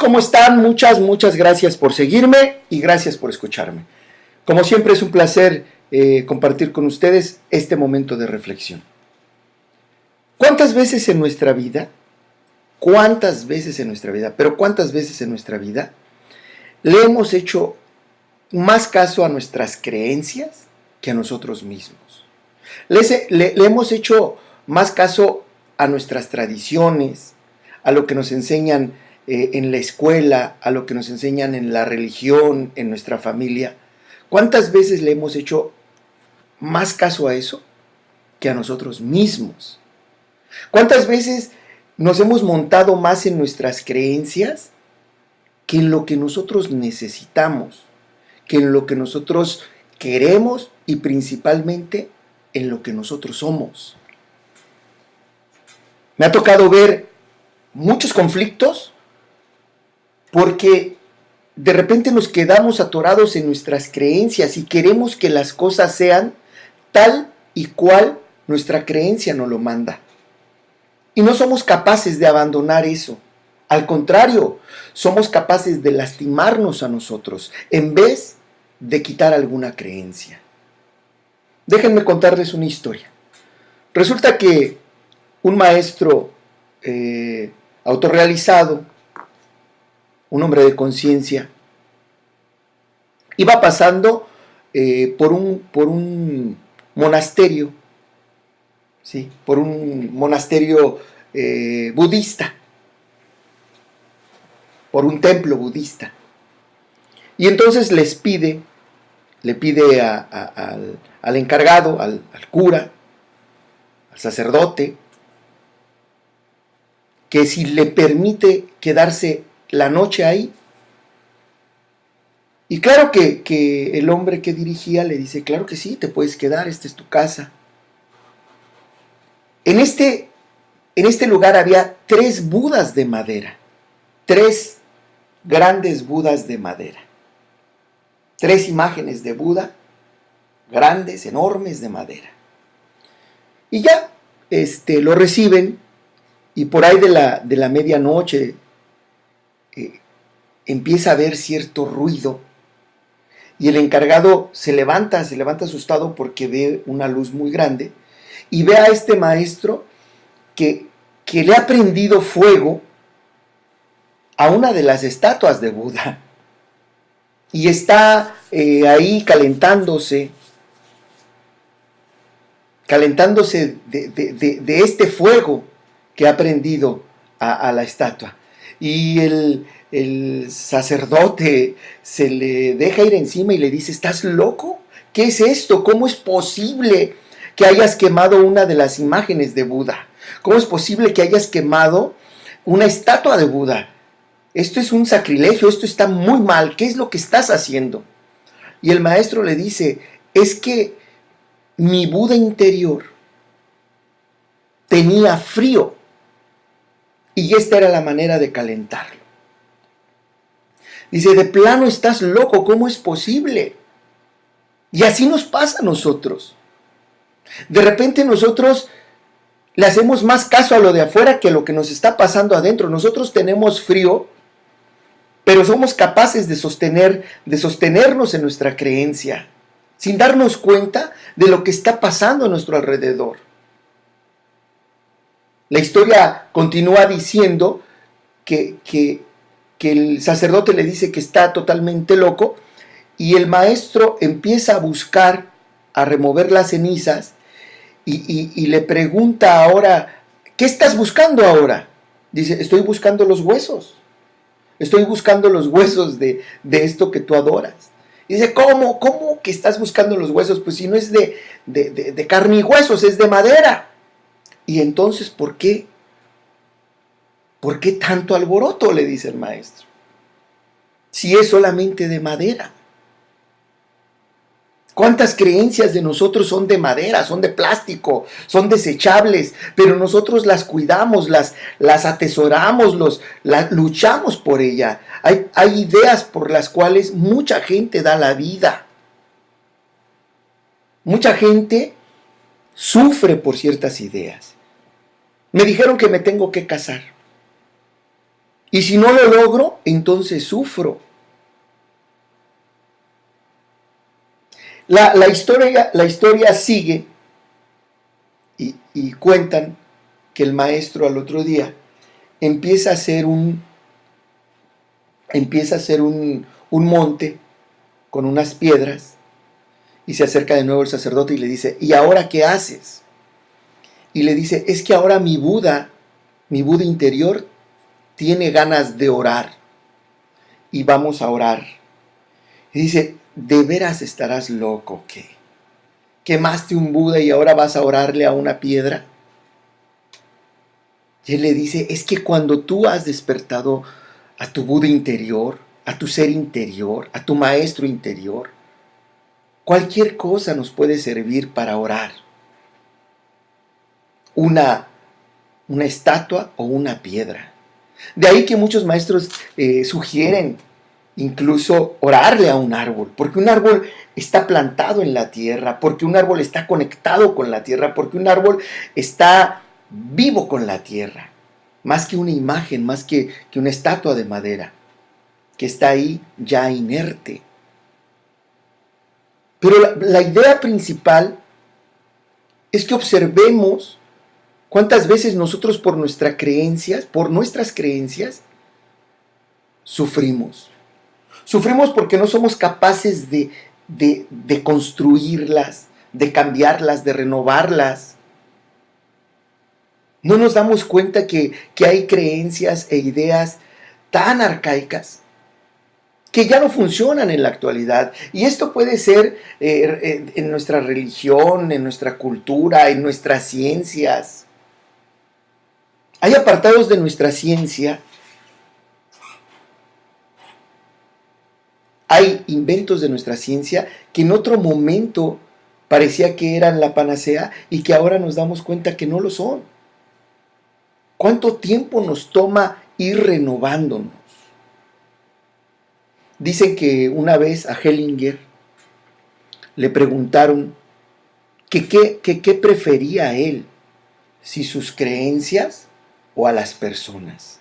¿Cómo están? Muchas, muchas gracias por seguirme y gracias por escucharme. Como siempre es un placer eh, compartir con ustedes este momento de reflexión. ¿Cuántas veces en nuestra vida, cuántas veces en nuestra vida, pero cuántas veces en nuestra vida le hemos hecho más caso a nuestras creencias que a nosotros mismos? Le hemos hecho más caso a nuestras tradiciones, a lo que nos enseñan eh, en la escuela, a lo que nos enseñan en la religión, en nuestra familia. ¿Cuántas veces le hemos hecho más caso a eso que a nosotros mismos? ¿Cuántas veces nos hemos montado más en nuestras creencias que en lo que nosotros necesitamos, que en lo que nosotros queremos y principalmente en lo que nosotros somos? Me ha tocado ver muchos conflictos porque de repente nos quedamos atorados en nuestras creencias y queremos que las cosas sean tal y cual nuestra creencia nos lo manda. Y no somos capaces de abandonar eso. Al contrario, somos capaces de lastimarnos a nosotros en vez de quitar alguna creencia. Déjenme contarles una historia. Resulta que un maestro eh, autorrealizado un hombre de conciencia, iba pasando eh, por, un, por un monasterio, ¿sí? por un monasterio eh, budista, por un templo budista. Y entonces les pide, le pide al, al, encargado, al, al cura, al sacerdote, que si le permite quedarse la noche ahí. Y claro que, el hombre que dirigía le dice, claro que sí, te puedes quedar, esta es tu casa. En este, en este lugar había tres budas de madera, tres grandes budas de madera, tres imágenes de Buda, grandes, enormes de madera. Y ya este, lo reciben y por ahí de la, de la medianoche, eh, empieza a haber cierto ruido y el encargado se levanta, se levanta asustado porque ve una luz muy grande y ve a este maestro que, que le ha prendido fuego a una de las estatuas de Buda y está eh, ahí calentándose, calentándose de, este fuego que ha prendido a la estatua y el, sacerdote se le deja ir encima y le dice, ¿estás loco? ¿Qué es esto? ¿Cómo es posible que hayas quemado una de las imágenes de Buda? ¿Cómo es posible que hayas quemado una estatua de Buda? Esto es un sacrilegio, esto está muy mal, ¿qué es lo que estás haciendo? Y el maestro le dice, es que mi Buda interior tenía frío y esta era la manera de calentarlo. Dice, de plano estás loco, ¿cómo es posible? Y así nos pasa a nosotros. De repente nosotros le hacemos más caso a lo de afuera que a lo que nos está pasando adentro. Nosotros tenemos frío, pero somos capaces de sostener, de sostenernos en nuestra creencia, sin darnos cuenta de lo que está pasando a nuestro alrededor. La historia continúa diciendo que, el sacerdote le dice que está totalmente loco y el maestro empieza a buscar, a remover las cenizas y, le pregunta ahora, ¿qué estás buscando ahora? Dice, estoy buscando los huesos. Estoy buscando los huesos de, esto que tú adoras. dice, ¿cómo? ¿Cómo que estás buscando los huesos? Pues si no es de, de, de carne y huesos, es de madera. Y entonces, ¿por qué? ¿Por qué tanto alboroto? le dice el maestro. Si es solamente de madera. ¿Cuántas creencias de nosotros son de madera, son de plástico, son desechables, pero nosotros las cuidamos, las, las atesoramos, los, luchamos por ella? Hay, hay ideas por las cuales mucha gente da la vida. Mucha gente sufre por ciertas ideas. Me dijeron que me tengo que casar. Y si no lo logro, entonces sufro. La, historia, la historia, sigue y, y, cuentan que el maestro al otro día empieza a hacer un, empieza a hacer un, un monte con unas piedras y se acerca de nuevo el sacerdote y le dice, ¿y ahora qué haces? Y le dice, es que ahora mi Buda, mi Buda interior, tiene ganas de orar y vamos a orar. Y dice, ¿de veras estarás loco qué? ¿Quemaste un Buda y ahora vas a orarle a una piedra? Y él le dice, es que cuando tú has despertado a tu Buda interior, a tu ser interior, a tu maestro interior, cualquier cosa nos puede servir para orar. Una, una estatua o una piedra. De ahí que muchos maestros eh, sugieren incluso orarle a un árbol, porque un árbol está plantado en la tierra, porque un árbol está conectado con la tierra, porque un árbol está vivo con la tierra, más que una imagen, más que, que una estatua de madera, que está ahí ya inerte. Pero la idea principal es que observemos ¿Cuántas veces nosotros por nuestras creencias, por nuestras creencias, sufrimos? Sufrimos porque no somos capaces de, de, construirlas, de cambiarlas, de renovarlas. No nos damos cuenta que, que hay creencias e ideas tan arcaicas que ya no funcionan en la actualidad. Y esto puede ser eh, eh, en nuestra religión, en nuestra cultura, en nuestras ciencias. Hay apartados de nuestra ciencia, hay inventos de nuestra ciencia que en otro momento parecía que eran la panacea y que ahora nos damos cuenta que no lo son. ¿Cuánto tiempo nos toma ir renovándonos? Dicen que una vez a Hellinger le preguntaron que qué prefería él, si sus creencias o a las personas.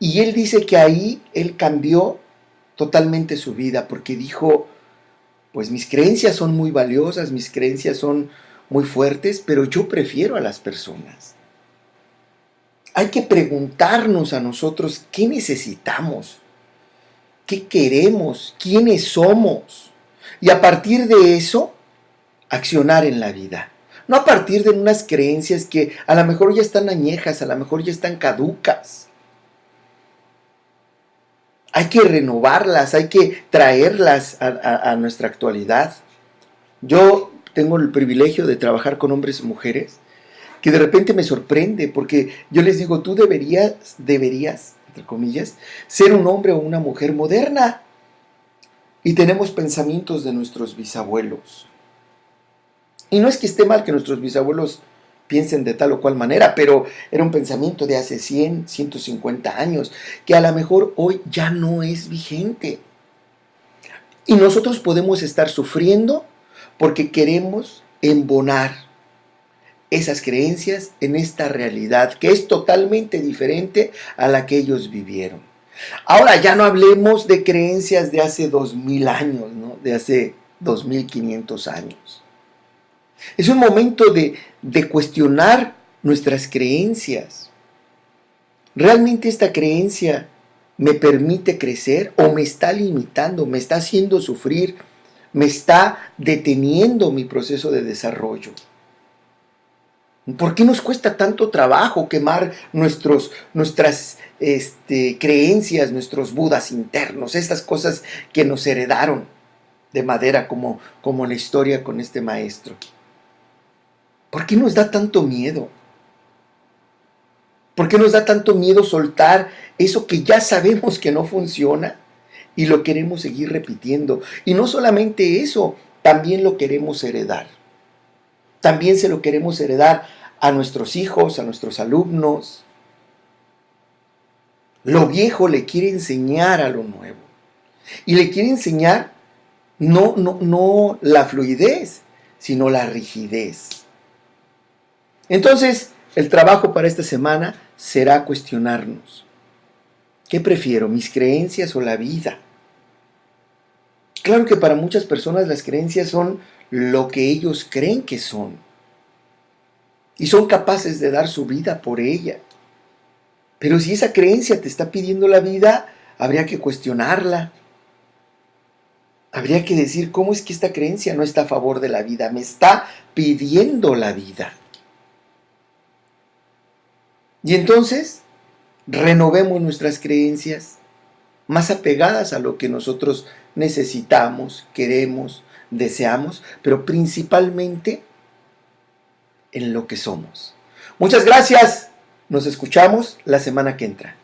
Y él dice que ahí él cambió totalmente su vida porque dijo, pues mis creencias son muy valiosas, mis creencias son muy fuertes, pero yo prefiero a las personas. Hay que preguntarnos a nosotros qué necesitamos, qué queremos, quiénes somos. Y a partir de eso, accionar en la vida. No a partir de unas creencias que a lo mejor ya están añejas, a lo mejor ya están caducas. Hay que renovarlas, hay que traerlas a, nuestra actualidad. Yo tengo el privilegio de trabajar con hombres y mujeres que de repente me sorprende porque yo les digo, tú deberías, deberías, entre comillas, ser un hombre o una mujer moderna. Y tenemos pensamientos de nuestros bisabuelos. Y no es que esté mal que nuestros bisabuelos piensen de tal o cual manera, pero era un pensamiento de hace 100, 150 años, que a lo mejor hoy ya no es vigente. Y nosotros podemos estar sufriendo porque queremos embonar esas creencias en esta realidad que es totalmente diferente a la que ellos vivieron. Ahora ya no hablemos de creencias de hace 2000 años, ¿no? de hace 2500 años. Es un momento de, cuestionar nuestras creencias. ¿Realmente esta creencia me permite crecer o me está limitando, me está haciendo sufrir, me está deteniendo mi proceso de desarrollo? ¿Por qué nos cuesta tanto trabajo quemar nuestros, nuestras este, creencias, nuestros budas internos, estas cosas que nos heredaron de madera como, como la historia con este maestro? ¿Por qué nos da tanto miedo? ¿Por qué nos da tanto miedo soltar eso que ya sabemos que no funciona y lo queremos seguir repitiendo? Y no solamente eso, también lo queremos heredar. También se lo queremos heredar a nuestros hijos, a nuestros alumnos. Lo viejo le quiere enseñar a lo nuevo. Y le quiere enseñar no, no, no la fluidez, sino la rigidez. Entonces, el trabajo para esta semana será cuestionarnos. ¿Qué prefiero, mis creencias o la vida? Claro que para muchas personas las creencias son lo que ellos creen que son. Y son capaces de dar su vida por ella. Pero si esa creencia te está pidiendo la vida, habría que cuestionarla. Habría que decir, ¿cómo es que esta creencia no está a favor de la vida? Me está pidiendo la vida. Y entonces, renovemos nuestras creencias más apegadas a lo que nosotros necesitamos, queremos, deseamos, pero principalmente en lo que somos. Muchas gracias. Nos escuchamos la semana que entra.